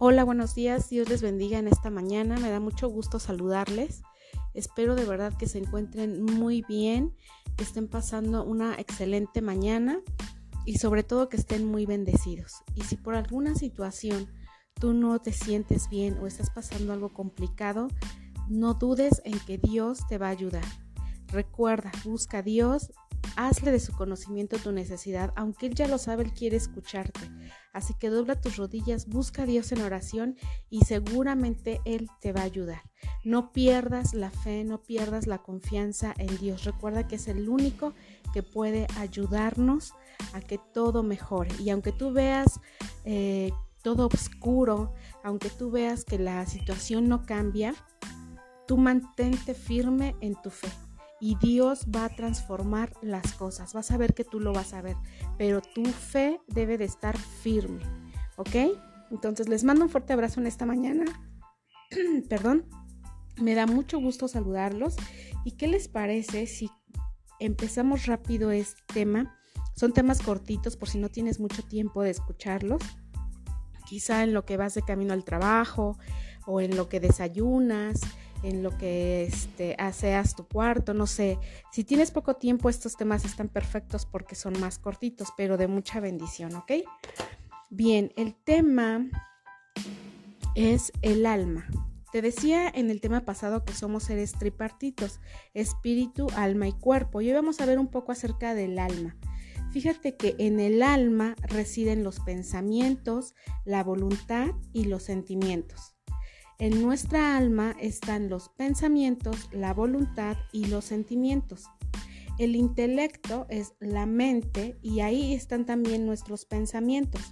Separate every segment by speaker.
Speaker 1: Hola, buenos días. Dios les bendiga en esta mañana. Me da mucho gusto saludarles. Espero de verdad que se encuentren muy bien, que estén pasando una excelente mañana y sobre todo que estén muy bendecidos. Y si por alguna situación tú no te sientes bien o estás pasando algo complicado, no dudes en que Dios te va a ayudar. Recuerda, busca a Dios, hazle de su conocimiento tu necesidad, aunque Él ya lo sabe, Él quiere escucharte. Así que dobla tus rodillas, busca a Dios en oración y seguramente Él te va a ayudar. No pierdas la fe, no pierdas la confianza en Dios. Recuerda que es el único que puede ayudarnos a que todo mejore. Y aunque tú veas eh, todo oscuro, aunque tú veas que la situación no cambia, tú mantente firme en tu fe y Dios va a transformar las cosas. Vas a ver que tú lo vas a ver, pero tu fe debe de estar firme, ¿ok? Entonces les mando un fuerte abrazo en esta mañana. Perdón, me da mucho gusto saludarlos. ¿Y qué les parece si empezamos rápido este tema? Son temas cortitos por si no tienes mucho tiempo de escucharlos. Quizá en lo que vas de camino al trabajo o en lo que desayunas en lo que este, tu cuarto, no sé. Si tienes poco tiempo, estos temas están perfectos porque son más cortitos, pero de mucha bendición, ¿ok? Bien, el tema es el alma. Te decía en el tema pasado que somos seres tripartitos, espíritu, alma y cuerpo. Y hoy vamos a ver un poco acerca del alma. Fíjate que en el alma residen los pensamientos, la voluntad y los sentimientos. En nuestra alma están los pensamientos, la voluntad y los sentimientos. El intelecto es la mente y ahí están también nuestros pensamientos.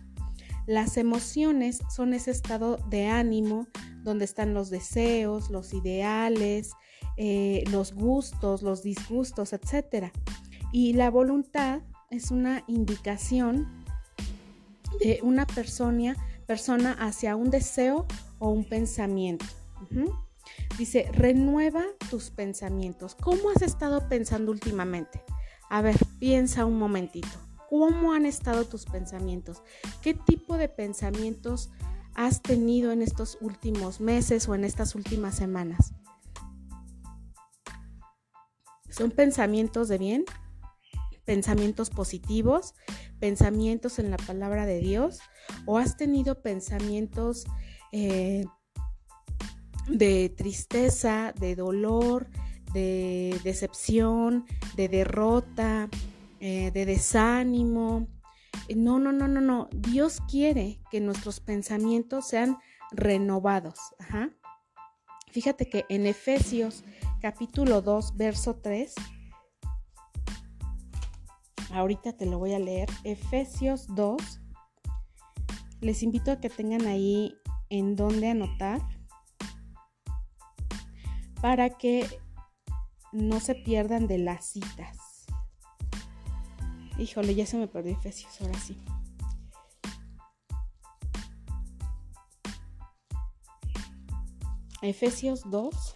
Speaker 1: Las emociones son ese estado de ánimo donde están los deseos, los ideales, eh, los gustos, los disgustos, etc. Y la voluntad es una indicación de una persona, persona hacia un deseo o un pensamiento. Dice, renueva tus pensamientos. ¿Cómo has estado pensando últimamente? A ver, piensa un momentito. ¿Cómo han estado tus pensamientos? ¿Qué tipo de pensamientos has tenido en estos últimos meses o en estas últimas semanas? ¿Son pensamientos de bien? ¿Pensamientos positivos? ¿Pensamientos en la palabra de Dios? ¿O has tenido pensamientos eh, de tristeza, de dolor, de decepción, de derrota, eh, de desánimo. No, no, no, no, no. Dios quiere que nuestros pensamientos sean renovados. Fíjate que en Efesios capítulo 2, verso 3, ahorita te lo voy a leer, Efesios 2, les invito a que tengan ahí en dónde anotar para que no se pierdan de las citas. Híjole, ya se me perdió Efesios, ahora sí. Efesios 2,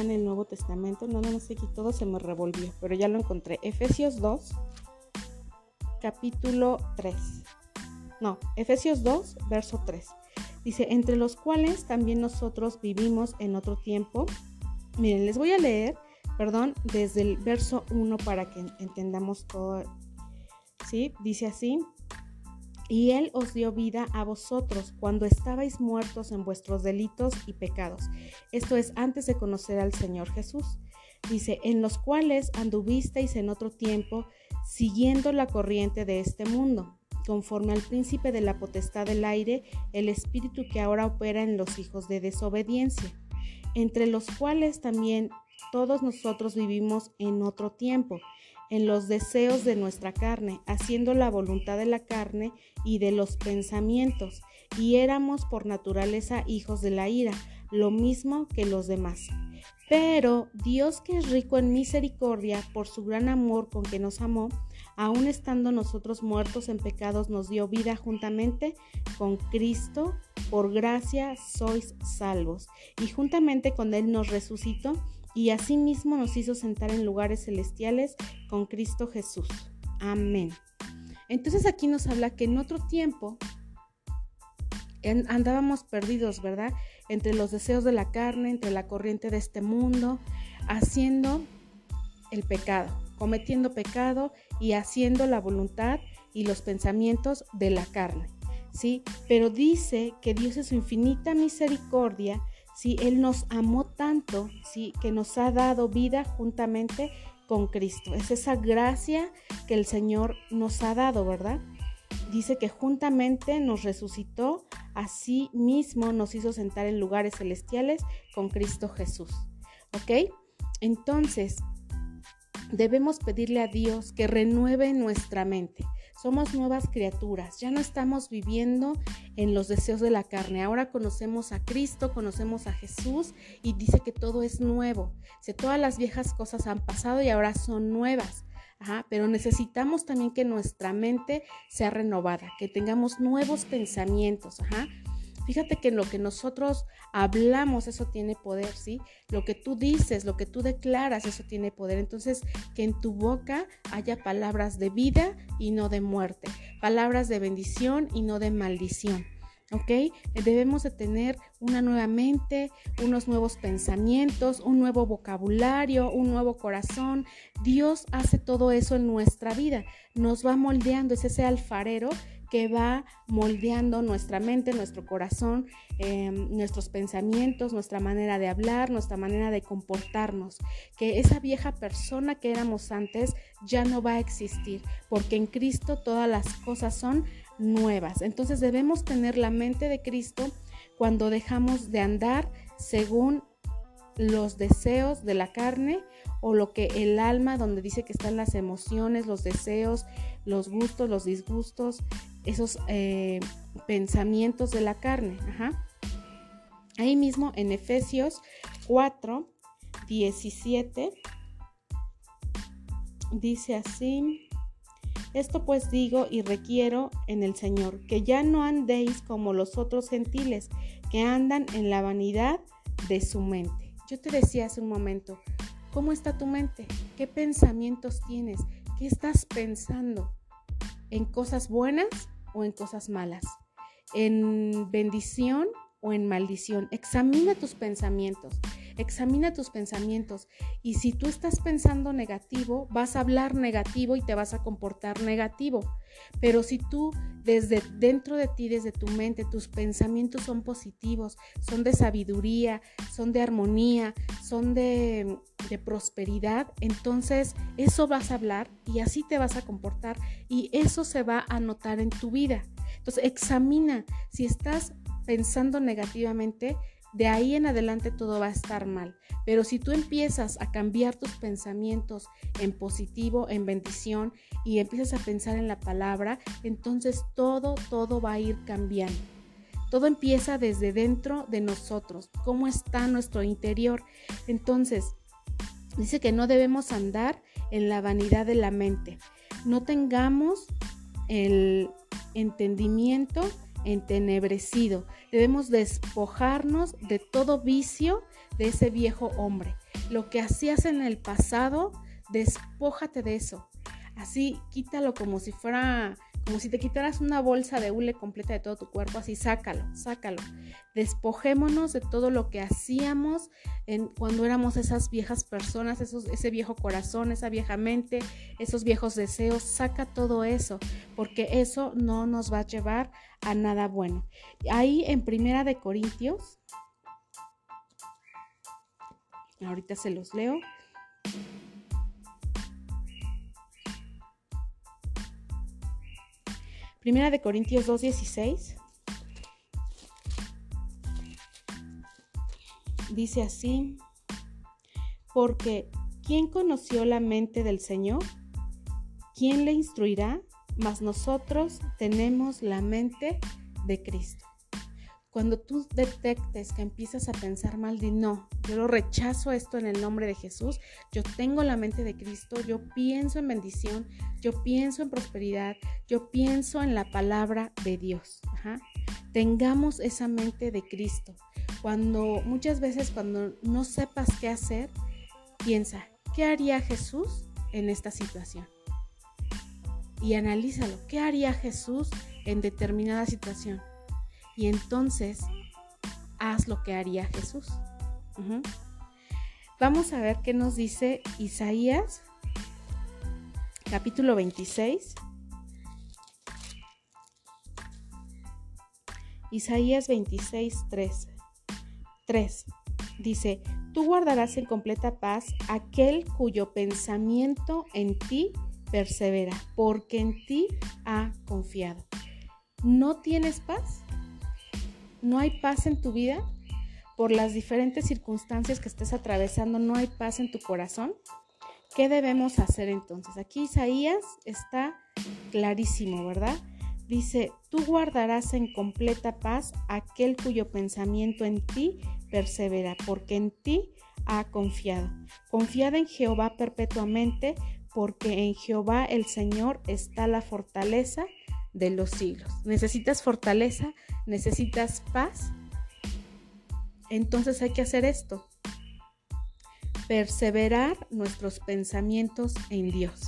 Speaker 1: en el Nuevo Testamento. No sé, aquí todo se me revolvió, pero ya lo encontré. Efesios 2, capítulo 3. No, Efesios 2, verso 3. Dice, entre los cuales también nosotros vivimos en otro tiempo. Miren, les voy a leer, perdón, desde el verso 1 para que entendamos todo. ¿Sí? Dice así, y Él os dio vida a vosotros cuando estabais muertos en vuestros delitos y pecados. Esto es antes de conocer al Señor Jesús. Dice, en los cuales anduvisteis en otro tiempo, siguiendo la corriente de este mundo, conforme al príncipe de la potestad del aire, el espíritu que ahora opera en los hijos de desobediencia, entre los cuales también todos nosotros vivimos en otro tiempo en los deseos de nuestra carne, haciendo la voluntad de la carne y de los pensamientos, y éramos por naturaleza hijos de la ira, lo mismo que los demás. Pero Dios que es rico en misericordia por su gran amor con que nos amó, aun estando nosotros muertos en pecados, nos dio vida juntamente con Cristo. Por gracia sois salvos. Y juntamente con Él nos resucitó y asimismo nos hizo sentar en lugares celestiales con Cristo Jesús. Amén. Entonces aquí nos habla que en otro tiempo andábamos perdidos, ¿verdad? Entre los deseos de la carne, entre la corriente de este mundo, haciendo el pecado, cometiendo pecado y haciendo la voluntad y los pensamientos de la carne, ¿sí? Pero dice que Dios es su infinita misericordia, ¿sí? Él nos amó tanto, ¿sí? Que nos ha dado vida juntamente con Cristo. Es esa gracia que el Señor nos ha dado, ¿verdad? Dice que juntamente nos resucitó, así mismo nos hizo sentar en lugares celestiales con Cristo Jesús. ¿Ok? Entonces, debemos pedirle a Dios que renueve nuestra mente. Somos nuevas criaturas, ya no estamos viviendo en los deseos de la carne. Ahora conocemos a Cristo, conocemos a Jesús y dice que todo es nuevo. Si todas las viejas cosas han pasado y ahora son nuevas. pero necesitamos también que nuestra mente sea renovada, que tengamos nuevos pensamientos. Ajá. Fíjate que en lo que nosotros hablamos, eso tiene poder, ¿sí? Lo que tú dices, lo que tú declaras, eso tiene poder. Entonces, que en tu boca haya palabras de vida y no de muerte, palabras de bendición y no de maldición. ¿ok? Debemos de tener una nueva mente, unos nuevos pensamientos, un nuevo vocabulario, un nuevo corazón. Dios hace todo eso en nuestra vida, nos va moldeando, es ese alfarero que va moldeando nuestra mente, nuestro corazón, em, nuestros pensamientos, nuestra manera de hablar, nuestra manera de comportarnos. Que esa vieja persona que éramos antes ya no va a existir, porque en Cristo todas las cosas son nuevas. Entonces debemos tener la mente de Cristo cuando dejamos de andar según los deseos de la carne o lo que el alma, donde dice que están las emociones, los deseos, los gustos, los disgustos, esos eh, pensamientos de la carne. Ahí mismo en Efesios 4, 17, dice así, esto pues digo y requiero en el Señor, que ya no andéis como los otros gentiles, que andan en la vanidad de su mente. Yo te decía hace un momento, ¿cómo está tu mente? ¿Qué pensamientos tienes? ¿Qué estás pensando? ¿En cosas buenas o en cosas malas, en bendición o en maldición. Examina tus pensamientos, examina tus pensamientos y si tú estás pensando negativo, vas a hablar negativo y te vas a comportar negativo. Pero si tú desde dentro de ti, desde tu mente, tus pensamientos son positivos, son de sabiduría, son de armonía, son de, prosperidad, entonces eso vas a hablar y así te vas a comportar y eso se va a notar en tu vida. Entonces examina si estás pensando negativamente, de ahí en adelante todo va a estar mal. Pero si tú empiezas a cambiar tus pensamientos en positivo, en bendición y empiezas a pensar en la palabra, entonces todo, todo va a ir cambiando. Todo empieza desde dentro de nosotros, cómo está nuestro interior. Entonces, dice que no debemos andar en la vanidad de la mente. No tengamos el entendimiento entenebrecido. Debemos despojarnos de todo vicio de ese viejo hombre. Lo que hacías en el pasado, despójate de eso. Así quítalo como si fuera como si te quitaras una bolsa de hule completa de todo tu cuerpo, así sácalo, sácalo. Despojémonos de todo lo que hacíamos en, cuando éramos esas viejas personas, ese viejo corazón, esa vieja mente, esos viejos deseos, saca todo eso, porque eso no nos va a llevar a nada bueno. Ahí en Primera de Corintios, ahorita se los leo. Primera de Corintios 2.16 dice así, porque ¿quién conoció la mente del Señor? ¿Quién le instruirá? Mas nosotros tenemos la mente de Cristo. Cuando tú detectes que empiezas a pensar mal, di no, yo lo rechazo esto en el nombre de Jesús, yo tengo la mente de Cristo, yo pienso en bendición, yo pienso en prosperidad, yo pienso en la palabra de Dios. Tengamos esa mente de Cristo. Cuando muchas veces cuando no sepas qué hacer, piensa, ¿qué haría Jesús en esta situación? Y analízalo, ¿qué haría Jesús en determinada situación? y entonces haz lo que haría Jesús. Vamos a ver qué nos dice Isaías, capítulo 26. Isaías 26, 3. 3. Dice, tú guardarás en completa paz aquel cuyo pensamiento en ti persevera, porque en ti ha confiado. ¿No tienes paz? no hay paz en tu vida por las diferentes circunstancias que estés atravesando, no hay paz en tu corazón, ¿qué debemos hacer entonces? Aquí Isaías está clarísimo, ¿verdad? Dice, tú guardarás en completa paz aquel cuyo pensamiento en ti persevera, porque en ti ha confiado. Confiad en Jehová perpetuamente, porque en Jehová el Señor está la fortaleza de los siglos. ¿Necesitas fortaleza? ¿Necesitas paz? Entonces hay que hacer esto. Perseverar nuestros pensamientos en Dios.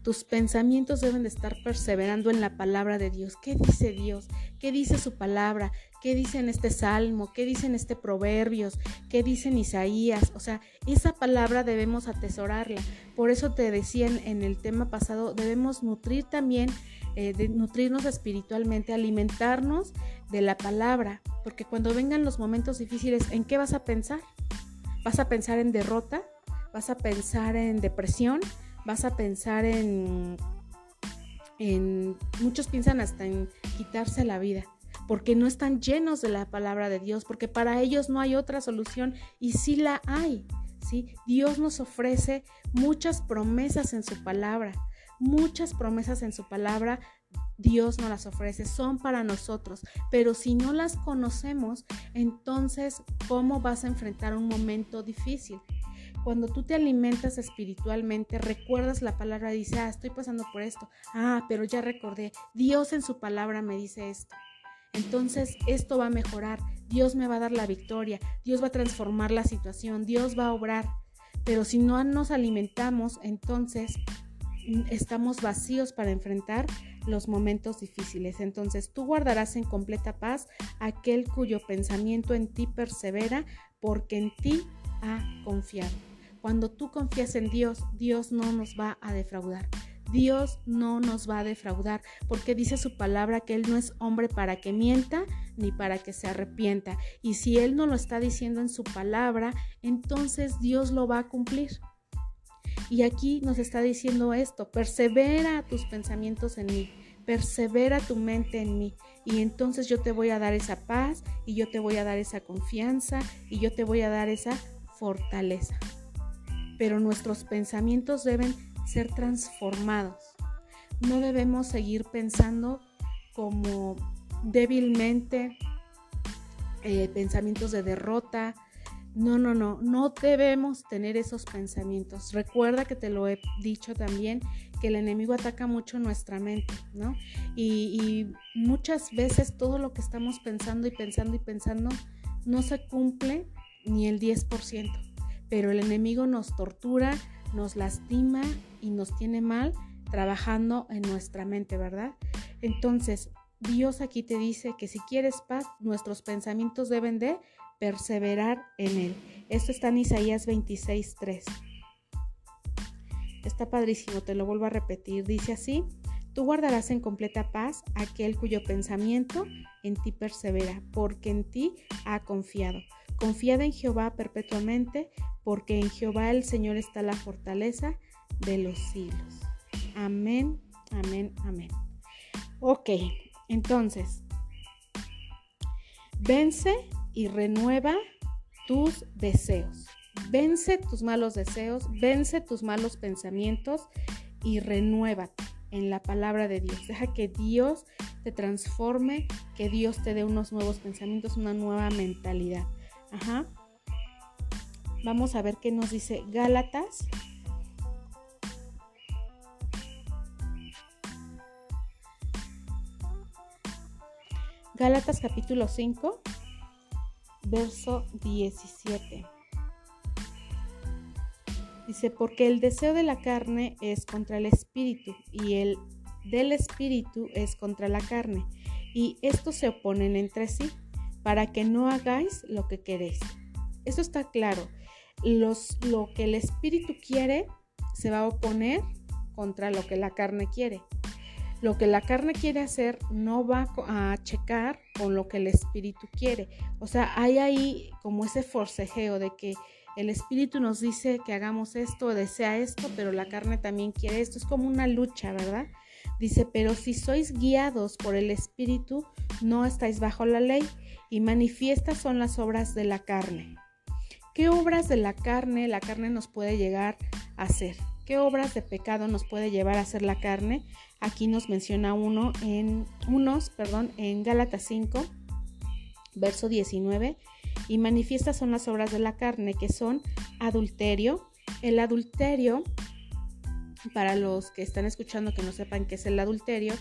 Speaker 1: Tus pensamientos deben de estar perseverando en la palabra de Dios. ¿Qué dice Dios? ¿Qué dice su palabra? ¿Qué dice en este salmo? ¿Qué dice en este proverbios? ¿Qué dice en Isaías? O sea, esa palabra debemos atesorarla. Por eso te decían en el tema pasado, debemos nutrir también eh, de nutrirnos espiritualmente, alimentarnos de la palabra, porque cuando vengan los momentos difíciles, ¿en qué vas a pensar? ¿Vas a pensar en derrota? ¿Vas a pensar en depresión? ¿Vas a pensar en... muchos piensan hasta en quitarse la vida porque no están llenos de la palabra de Dios, porque para ellos no hay otra solución y sí la hay. Dios nos ofrece muchas promesas en su palabra muchas promesas en su palabra Dios nos las ofrece, son para nosotros, pero si no las conocemos, entonces, ¿cómo vas a enfrentar un momento difícil? Cuando tú te alimentas espiritualmente, recuerdas la palabra, dice, ah, estoy pasando por esto, ah, pero ya recordé, Dios en su palabra me dice esto. Entonces, esto va a mejorar, Dios me va a dar la victoria, Dios va a transformar la situación, Dios va a obrar. Pero si no nos alimentamos, entonces estamos vacíos para enfrentar los momentos difíciles. Entonces tú guardarás en completa paz aquel cuyo pensamiento en ti persevera, porque en ti ha confiado. Cuando tú confías en Dios, Dios no nos va a defraudar. Dios no nos va a defraudar, porque dice su palabra que Él no es hombre para que mienta ni para que se arrepienta. Y si Él no lo está diciendo en su palabra, entonces Dios lo va a cumplir. Y aquí nos está diciendo esto, persevera tus pensamientos en mí, persevera tu mente en mí. Y entonces yo te voy a dar esa paz y yo te voy a dar esa confianza y yo te voy a dar esa fortaleza. Pero nuestros pensamientos deben ser transformados. No debemos seguir pensando como débilmente, eh, pensamientos de derrota, no, no, no, no debemos tener esos pensamientos. Recuerda que te lo he dicho también, que el enemigo ataca mucho nuestra mente, ¿no? Y, muchas veces todo lo que estamos pensando y pensando y pensando no se cumple ni el 10%, pero el enemigo nos tortura, nos lastima y nos tiene mal trabajando en nuestra mente, ¿verdad? Entonces, Dios aquí te dice que si quieres paz, nuestros pensamientos deben de perseverar en él. Esto está en Isaías 26, 3. Está padrísimo, te lo vuelvo a repetir. Dice así, tú guardarás en completa paz aquel cuyo pensamiento en ti persevera, porque en ti ha confiado. Confiad en Jehová perpetuamente, porque en Jehová el Señor está la fortaleza de los siglos. Amén, amén, amén. Ok, entonces, vence y renueva tus deseos. Vence tus malos deseos, vence tus malos pensamientos y renuévate en la palabra de Dios. Deja que Dios te transforme, que Dios te dé unos nuevos pensamientos, una nueva mentalidad. Ajá. Vamos a ver qué nos dice Gálatas. Gálatas capítulo 5, verso 17. Dice, porque el deseo de la carne es contra el espíritu y el del espíritu es contra la carne. Y estos se oponen entre sí para que no hagáis lo que queréis. Esto está claro. Los, lo que el espíritu quiere se va a oponer contra lo que la carne quiere. Lo que la carne quiere hacer no va a checar con lo que el espíritu quiere. O sea, hay ahí como ese forcejeo de que el espíritu nos dice que hagamos esto, desea esto, pero la carne también quiere esto. Es como una lucha, ¿verdad? Dice, pero si sois guiados por el espíritu, no estáis bajo la ley y manifiestas son las obras de la carne. ¿Qué obras de la carne la carne nos puede llegar a hacer? ¿Qué obras de pecado nos puede llevar a hacer la carne? Aquí nos menciona uno en unos, perdón, en Gálatas 5, verso 19 y manifiestas son las obras de la carne, que son adulterio. El adulterio, para los que están escuchando que no sepan qué es el adulterio,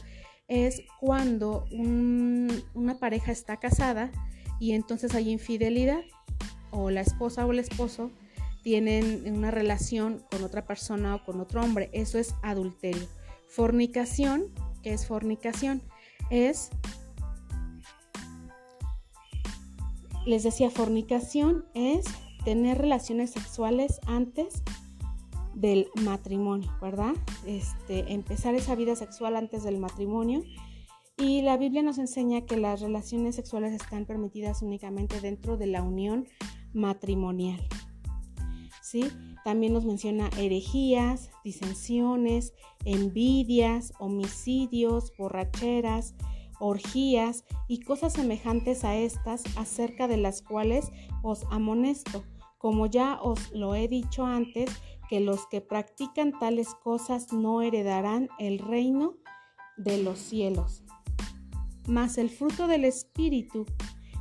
Speaker 1: es cuando una pareja está casada y entonces hay infidelidad o la esposa o el esposo tienen una relación con otra persona o con otro hombre. Eso es adulterio. Fornicación, ¿qué es fornicación? Es les decía, fornicación es tener relaciones sexuales antes del matrimonio, ¿verdad? Este, empezar esa vida sexual antes del matrimonio. Y la Biblia nos enseña que las relaciones sexuales están permitidas únicamente dentro de la unión matrimonial. ¿Sí? También nos menciona herejías, disensiones, envidias, homicidios, borracheras, orgías y cosas semejantes a estas, acerca de las cuales os amonesto, como ya os lo he dicho antes, que los que practican tales cosas no heredarán el reino de los cielos. Mas el fruto del Espíritu,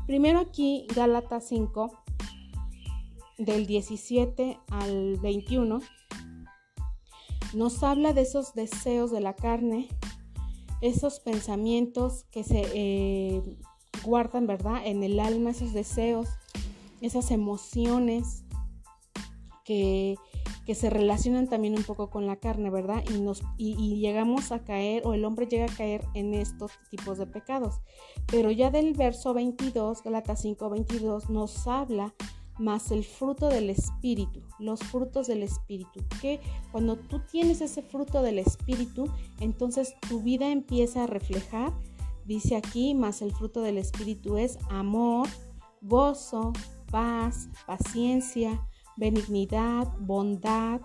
Speaker 1: primero aquí Gálatas 5, del 17 al 21, nos habla de esos deseos de la carne esos pensamientos que se eh, guardan, ¿verdad? En el alma, esos deseos, esas emociones que, se relacionan también un poco con la carne, ¿verdad? Y, nos, y, llegamos a caer, o el hombre llega a caer en estos tipos de pecados. Pero ya del verso 22, Galatas 5, 22, nos habla más el fruto del Espíritu, los frutos del Espíritu, que cuando tú tienes ese fruto del Espíritu, entonces tu vida empieza a reflejar, dice aquí, más el fruto del Espíritu es amor, gozo, paz, paciencia, benignidad, bondad,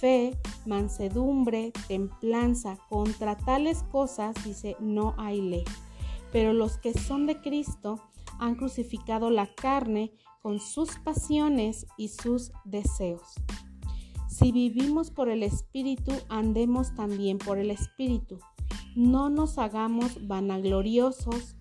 Speaker 1: fe, mansedumbre, templanza. Contra tales cosas, dice, no hay ley. Pero los que son de Cristo han crucificado la carne con sus pasiones y sus deseos. Si vivimos por el Espíritu, andemos también por el Espíritu. No nos hagamos vanagloriosos,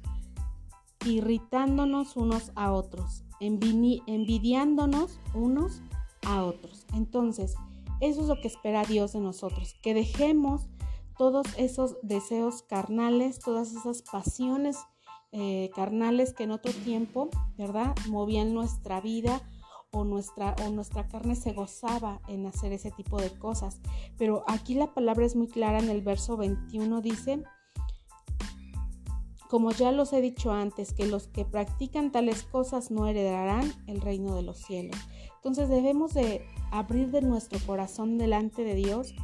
Speaker 1: irritándonos unos a otros, envidiándonos unos a otros. Entonces, eso es lo que espera Dios de nosotros, que dejemos todos esos deseos carnales, todas esas pasiones eh, carnales que en otro tiempo, ¿verdad? Movían nuestra vida o nuestra, o nuestra carne se gozaba en hacer ese tipo de cosas. Pero aquí la palabra es muy clara en el verso 21, dice, como ya los he dicho antes, que los que practican tales cosas no heredarán el reino de los cielos. Entonces debemos de abrir de nuestro corazón delante de Dios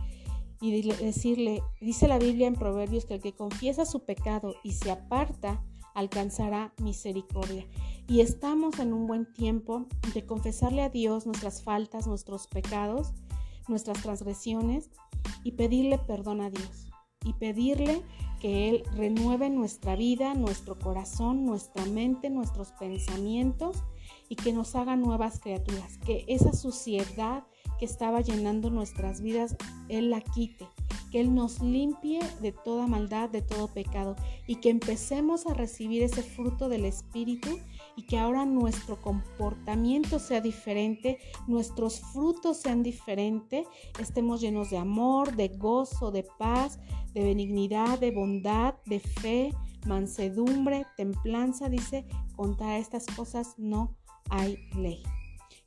Speaker 1: y decirle, dice la Biblia en Proverbios que el que confiesa su pecado y se aparta, alcanzará misericordia. Y estamos en un buen tiempo de confesarle a Dios nuestras faltas, nuestros pecados, nuestras transgresiones y pedirle perdón a Dios. Y pedirle que Él renueve nuestra vida, nuestro corazón, nuestra mente, nuestros pensamientos y que nos haga nuevas criaturas. Que esa suciedad que estaba llenando nuestras vidas, Él la quite que Él nos limpie de toda maldad, de todo pecado y que empecemos a recibir ese fruto del Espíritu y que ahora nuestro comportamiento sea diferente, nuestros frutos sean diferentes, estemos llenos de amor, de gozo, de paz, de benignidad, de bondad, de fe, mansedumbre, templanza, dice, contra estas cosas no hay ley.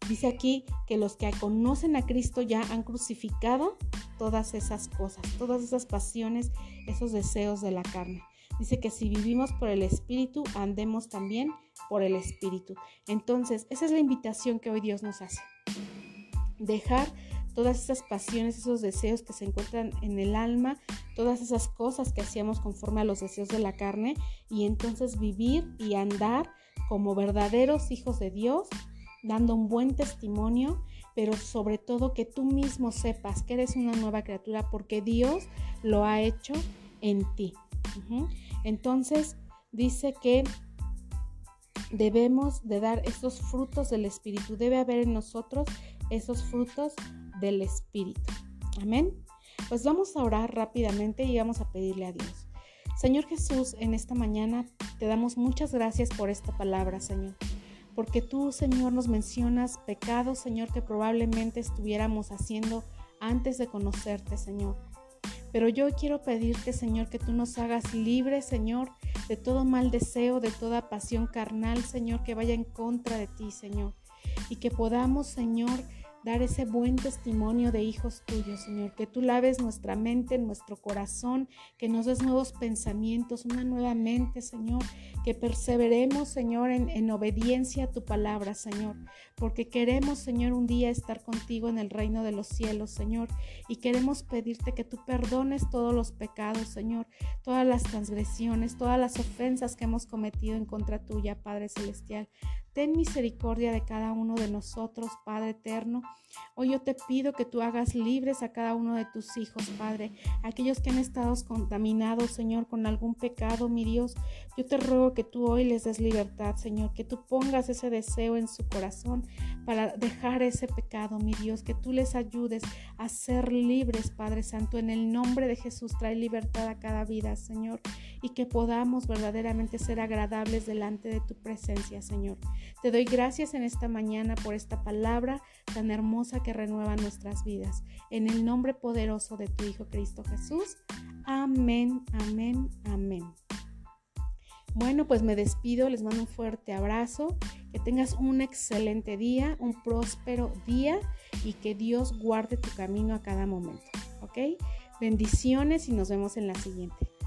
Speaker 1: Dice aquí que los que conocen a Cristo ya han crucificado todas esas cosas, todas esas pasiones, esos deseos de la carne. Dice que si vivimos por el Espíritu, andemos también por el Espíritu. Entonces, esa es la invitación que hoy Dios nos hace. Dejar todas esas pasiones, esos deseos que se encuentran en el alma, todas esas cosas que hacíamos conforme a los deseos de la carne y entonces vivir y andar como verdaderos hijos de Dios, dando un buen testimonio, pero sobre todo que tú mismo sepas que eres una nueva criatura porque Dios lo ha hecho en ti. Entonces dice que debemos de dar esos frutos del Espíritu. Debe haber en nosotros esos frutos del Espíritu. Amén. Pues vamos a orar rápidamente y vamos a pedirle a Dios. Señor Jesús, en esta mañana te damos muchas gracias por esta palabra, Señor. Porque tú, Señor, nos mencionas pecados, Señor, que probablemente estuviéramos haciendo antes de conocerte, Señor. Pero yo quiero pedirte, Señor, que tú nos hagas libres, Señor, de todo mal deseo, de toda pasión carnal, Señor, que vaya en contra de ti, Señor. Y que podamos, Señor, dar ese buen testimonio de hijos tuyos, Señor, que tú laves nuestra mente, nuestro corazón, que nos des nuevos pensamientos, una nueva mente, Señor, que perseveremos, Señor, en, en, obediencia a tu palabra, Señor, porque queremos, Señor, un día estar contigo en el reino de los cielos, Señor, y queremos pedirte que tú perdones todos los pecados, Señor, todas las transgresiones, todas las ofensas que hemos cometido en contra tuya, Padre Celestial. Ten misericordia de cada uno de nosotros, Padre eterno. Hoy yo te pido que tú hagas libres a cada uno de tus hijos, Padre. Aquellos que han estado contaminados, Señor, con algún pecado, mi Dios. Yo te ruego que tú hoy les des libertad, Señor. Que tú pongas ese deseo en su corazón para dejar ese pecado, mi Dios. Que tú les ayudes a ser libres, Padre Santo. En el nombre de Jesús, trae libertad a cada vida, Señor. Y que podamos verdaderamente ser agradables delante de tu presencia, Señor. Te doy gracias en esta mañana por esta palabra tan hermosa que renueva nuestras vidas. En el nombre poderoso de tu Hijo Cristo Jesús. Amén, amén, amén. Bueno, pues me despido, les mando un fuerte abrazo, que tengas un excelente día, un próspero día y que Dios guarde tu camino a cada momento, ¿ok? Bendiciones y nos vemos en la siguiente.